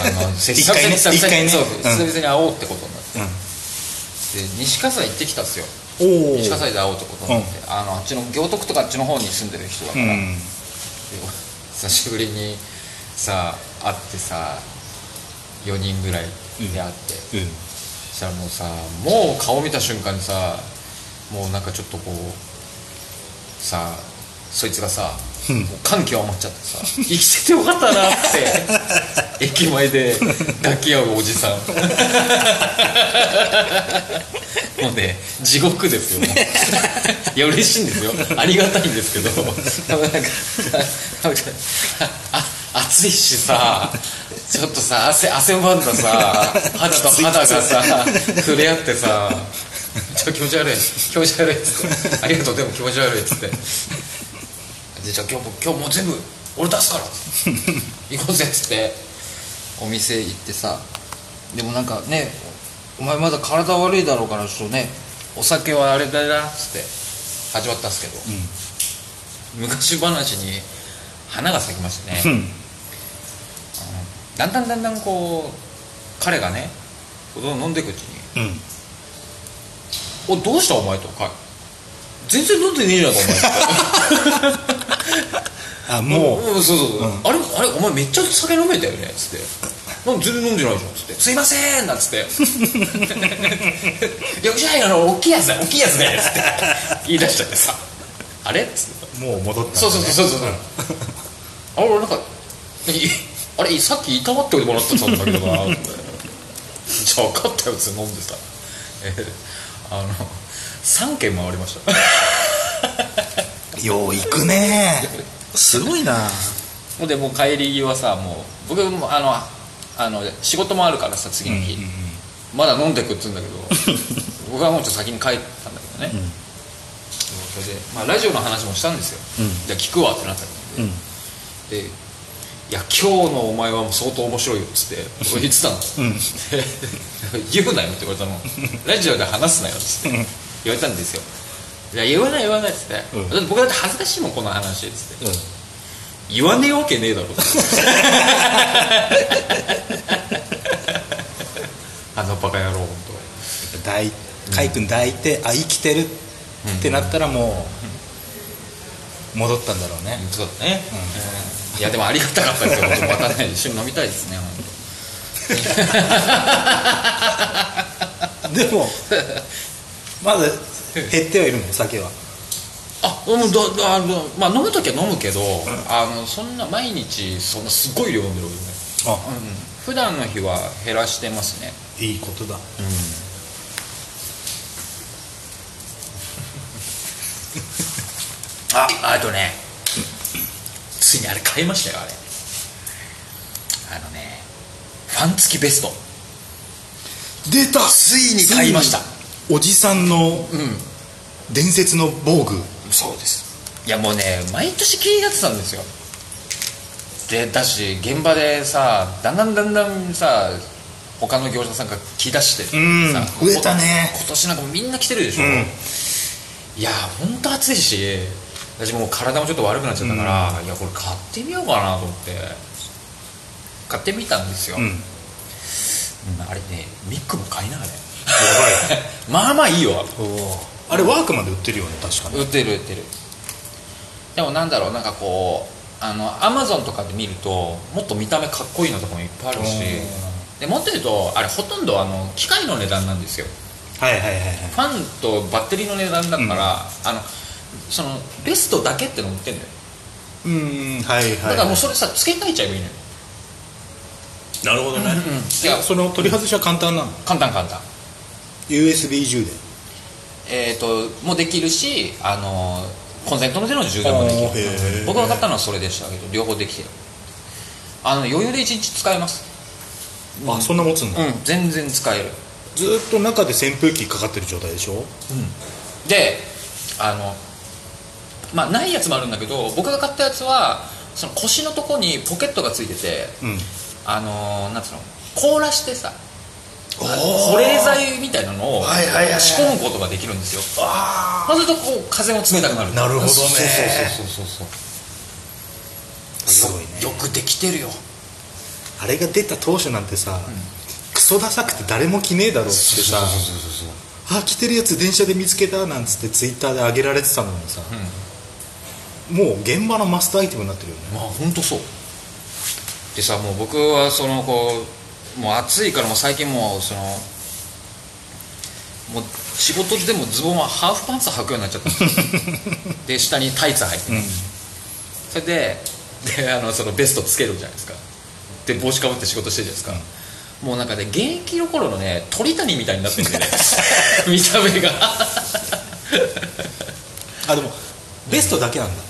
あの久々に一回ねそううん。久々に会おうってことになって、うん。で西葛西行ってきたんですよ。西葛西で会おうってことになって、あのあっちの行徳とかあっちの方に住んでる人だから、うん。で久しぶりにさ会ってさ4人ぐらいで会って、うん。そしたらもうさもう顔見た瞬間にさもうなんかちょっとこうさそいつがさ、うん。もう感極まっちゃってさ生きててよかったなって 駅前で抱き合うおじさん。もうね地獄ですよ。ねいや嬉しいんですよ。ありがたいんですけど。でもなんかなんかあ暑いしさちょっとさ汗汗ばんださ肌と肌がさ触れ合ってさちょっと気持ち悪い気持ち悪いっつってありがとうでも気持ち悪いっつってでじゃあ今日も今日もう全部俺出すから。行こうぜっつって。お店行ってさ。でもなんかねお前まだ体悪いだろうからちょっとねお酒はあれだなっつって。始まったんですけど、昔話に花が咲きましてね、うん。だんだんだんだんこう彼がね飲んでいくうちにうん「おどうしたお前」とか「全然飲んでねえじゃんかお前」あもう。うんそうそうそう、うん。あれあれお前めっちゃ酒飲めたよね」っつって「なん全然飲んでないじゃん」っつって「すいません」なんつって「よくしゃいあの大きいやつだ大きいやつだよ」っつって。言い出しちゃってさ「あれ?」っつって。もう戻ったそうそうそうそうそう。あれ俺なんかいあれさっきいたわっておいてもらってたんだけどな じゃあ分かったよっつって飲んでさ、えーあの3軒回りました。よう行くね すごいな。ほんでもう帰り際さもう僕もあのあの仕事もあるからさ次の日、まだ飲んでくっつうんだけど 僕はもうちょっと先に帰ったんだけどね、それで、まあ、ラジオの話もしたんですよ、うん。じゃあ聞くわってなったので、で「いや今日のお前はもう相当面白いよ」っつって俺言ってたの、ん。で言うなよって言われたの。ラジオで話すなよっつって言われたんですよいや言わない言わないっつって、うん。僕だって恥ずかしいもんこの話っつって。うん。言わねえわけねえだろ。あのバカ野郎本抱い海君抱いてあ生きてるってなったらもう戻ったんだろうね。当そうだね、うん。いやでもありがたかったですよ。またね一緒に飲みたいですね本 でもまだ 減ってはいるのお酒は。あもうだだまあ飲む時は飲むけど、あのそんな毎日そんなすごい量飲んでるわけじゃない。あ。うん。普段の日は減らしてますね。いいことだ。ああとねついにあれ買いましたよあれ。あのねファン付きベスト。出た。ついに買いましたおじさんのうん伝説の防具。そうです。いやもうね毎年気になってたんですよ。でだし現場でさだんだんだんだんさ他の業者さんが来だしてうん。さ増えたね。今年なんかみんな来てるでしょ、うん。いや本当暑いし私もう体もちょっと悪くなっちゃったから、いやこれ買ってみようかなと思って買ってみたんですよ、うん。うんあれねミックも買いながら やまあまあいいよ。ばいあれワークマンで売ってるよね確かに。売ってる売ってる。でもなんだろうなんかこうあのアマゾンとかで見るともっと見た目かっこいいのとかもいっぱいあるし。でもっと言うとあれほとんどあの機械の値段なんですよ。はいはいはいはい。ファンとバッテリーの値段だから、あのそのベストだけっての売ってんだよ。うんはいはいだからもうそれさ付け替えちゃえばいいのよ、なるほどね。いやその取り外しは簡単なの？簡単簡単 USB 充電。えっ、ともうできるしあのコンセントのでの充電もできる。僕が買ったのはそれでしたけど両方できてる。あの余裕で1日使えます。あそんな持つんだうん全然使える。ずーっと中で扇風機かかってる状態でしょ？であのまあないやつもあるんだけど僕が買ったやつはその腰のとこにポケットがついててうん。あのなんつうの？凍らしてさ保冷剤みたいなのを仕込むことができるんですよ。あそうするとこう風も冷たくなる。なるほどね。そうそうそうそうそうすごいね。よくできてるよ。あれが出た当初なんてさ、クソダサくて誰も着ねえだろうってさあ着てるやつ電車で見つけたなんつってツイッターで上げられてたのにさ、もう現場のマストアイテムになってるよねまあ本当そうでさもう僕はそのこうもう暑いからもう最近もうそのもう仕事でもズボンはハーフパンツ履くようになっちゃった。ん でで下にタイツ履いて、それでであのそのベストつけるじゃないですか。で帽子かぶって仕事してるじゃないですか、もうなんかね現役の頃のね鳥谷みたいになってるんでね。見た目が。あでもベストだけなんだ。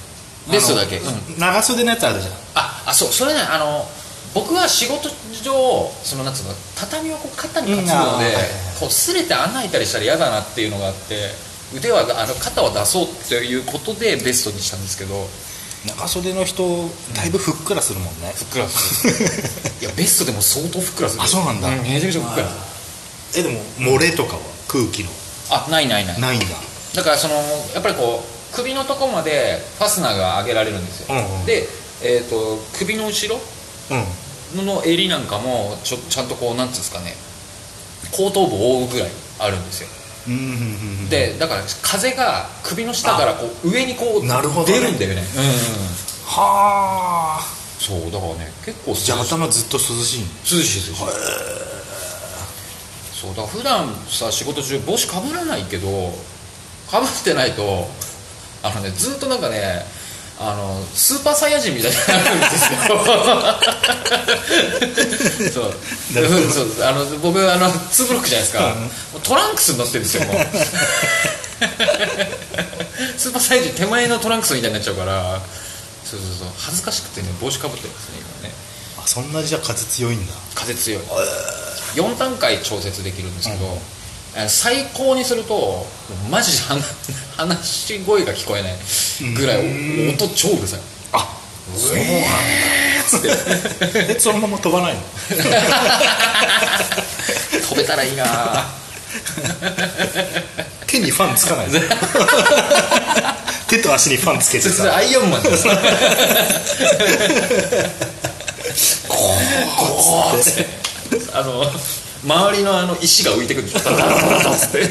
ベストだけ。あの長袖のやつあるじゃん。ああそう。それねあの僕は仕事上そのなんつうの畳をこう肩に担ぐので、こう擦れて穴開いたりしたら嫌だなっていうのがあって腕はあの肩は出そうっていうことでベストにしたんですけど長袖の人だいぶふっくらするもんね、ふっくらする。いやベストでも相当ふっくらする。あそうなんだ。めちゃめちゃふっくらえでも漏れとかは空気の？あないないない。ないんだ。だからそのやっぱりこう首のとこまでファスナーが上げられるんですよ、うんうん。で、えー、と首の後ろうんの襟なんかもちょちゃんとこうなんていうんですかね。後頭部を覆うぐらいあるんですよ。でだから風が首の下からこう上にこう出るんだよね。うんうんうん。はあ。そうだからね結構じゃあ頭ずっと涼しいの？涼しい涼しいそうだから普段さ仕事中帽子かぶらないけどかぶってないとあのねずっとなんかねあのスーパーサイヤ人みたいになるんですよ。そう。そう。あの僕あの2ブロックじゃないですか、もうトランクスになってるんですよもう。スーパーサイヤ人手前のトランクスみたいになっちゃうから。そうそうそう。恥ずかしくてね帽子かぶってますね今ね。あそんなじゃあ風強いんだ。風強い。4段階調節できるんですけど、えー最高にするとマジで話話し声が聞こえないぐらい音超うるさい。あそうなんだ。つってえそのまま飛ばないの？飛べたらいいな。手にファンつかないの？手と足にファンつけてさ。アイアンマンです。こうって。あの周りのあの石が浮いてくるんですよダダダダダつって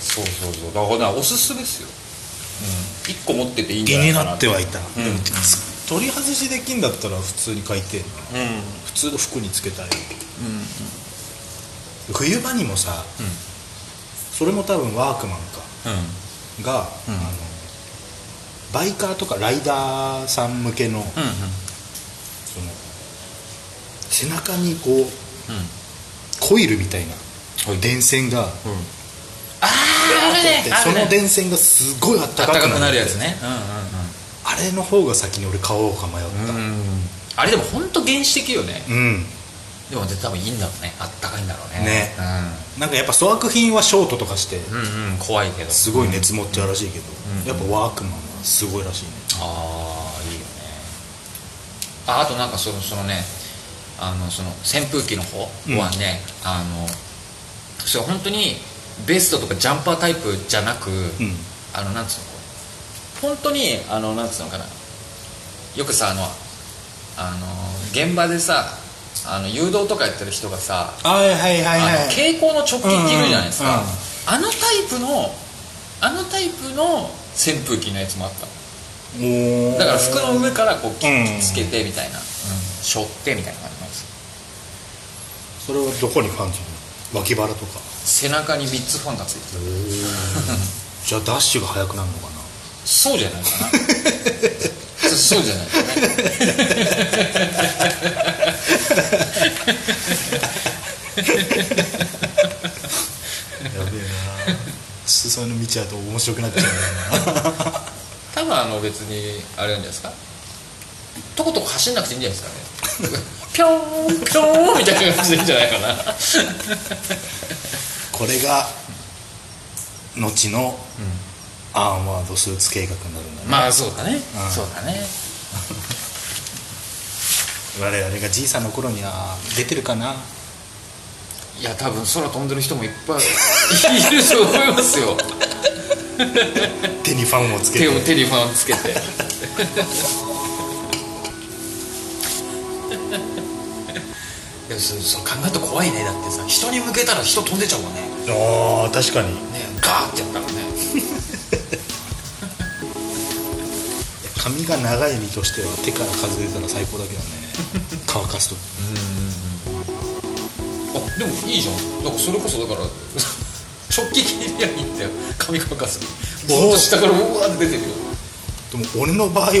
そうそうそう。だからねおすすめですよ、うん、1個持ってていいんじ気にゃないかななってはいた、ん。でもつ取り外しできんだったら普通に書いて。うん。普通の服につけたい。冬場にもさ、それも多分ワークマンか。うん。が、うん。あのバイカーとかライダーさん向けの,、うんうん背中にこううん。コイルみたいなはい。電線がああああれね。その電線がすごいあったかくなるなるやつね。あれの方が先に俺買おうか迷った。うんうんうん。あれでも本当原始的よね。うん、でも多分いいんだろうね。あったかいんだろうね。ね。なんかやっぱ粗悪品はショートとかしてうんうんうん怖いけど。すごい熱持っちゃうらしいけど、うんやっぱワークマンはすごいらしいね。ああいいよね。ああとなんかそのそのねあのその扇風機の方はね、あのそれ本当にベストとかジャンパータイプじゃなく、うん。あのなんつうの本当にあのなんつうのかな。よくさあのあの現場でさあの誘導とかやってる人がさはいはいはい蛍光の直径着るじゃないですか、うんうんうん。あのタイプのあのタイプの扇風機のやつもあった。だから服の上からこうつけてみたいな、背負ってみたいなそれはどこにファンついてる脇腹とか。背中に3つファンがついてる。じゃあダッシュが速くなるのかな？そうじゃない。かなそそうじゃない。かねやべえな。そういうの見ちゃうと面白くな。っちゃうな。多分あの別にあれなんじゃないですか？とことこ走んなくていいんじゃないですかね？ピョーンピョーンみたいな感じでいいんじゃないかな。これが後のアーマードスーツ計画になるんだね、まあそうだね、うん。そうだね。我々がじいさんの頃には出てるかな。いや多分空飛んでる人もいっぱいいると思いますよ。手にファンをつけて。手にファンつけて そそう考えると怖いね。だってさ人に向けたら人飛んでちゃうもんね。ああ確かに。ねガーってやったらね。髪が長い身としては手から数えたら最高だけどね。乾かすと。あでもいいじゃん。だからそれこそだから 直帰切りりゃいいんだよ髪乾かす。ずっと下からうわーって出てるよでも俺の場合は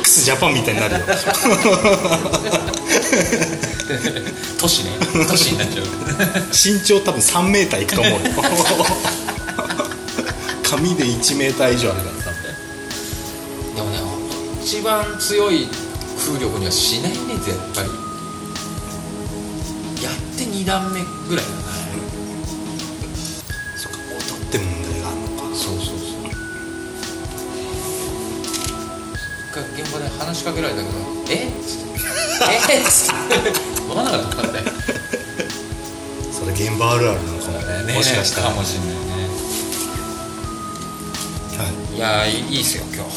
x ジャパンみたいになるよ。都市ね。都市になっちゃう。身長多分3メーターいくと思うよ。髪で1メーター以上あるから多分。でもね一番強い風力にはしないね絶対。やって2段目ぐらいだな現場で話しかけられたけど「え？っ?」つって「え？っ?」つって。分かんなかったんだよ。それ現場あるあるなのかもね。もしかしたら。かもしれないね。はい。いやーいいっすよ今日。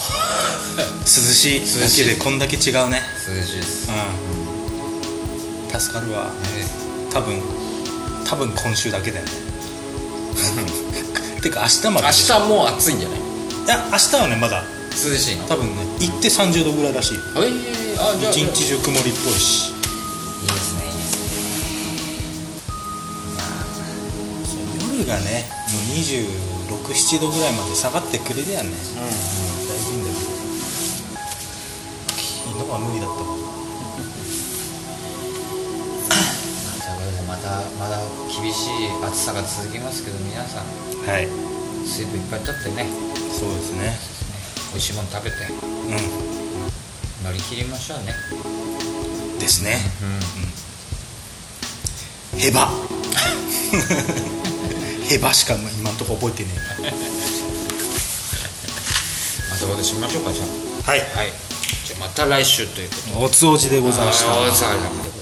涼しい。涼しい。でこんだけ違うね。涼しいです。うん。助かるわ。多分多分今週だけだよね。てか明日まで明日もう暑いんじゃない？いや明日はねまだ涼しいの？多分ね行って30度ぐらいらしいよ。えー、あじゃあ一日中曇りっぽいし。いいですね。いいですね。夜がねもう267度ぐらいまで下がってくれりゃねうん、大事いいんだけど昨日は無理だった。わということでまたまだ厳しい暑さが続きますけど皆さんはい。水分いっぱいとってね。そうですね美味しいもの食べて。う乗り切りましょうね。んですね。うん。ヘバ。ヘバしか今んとこ覚えてねまあそことで締めましょうかじゃえはい。あはい。じゃあまた来週ということ。でおつおじでございました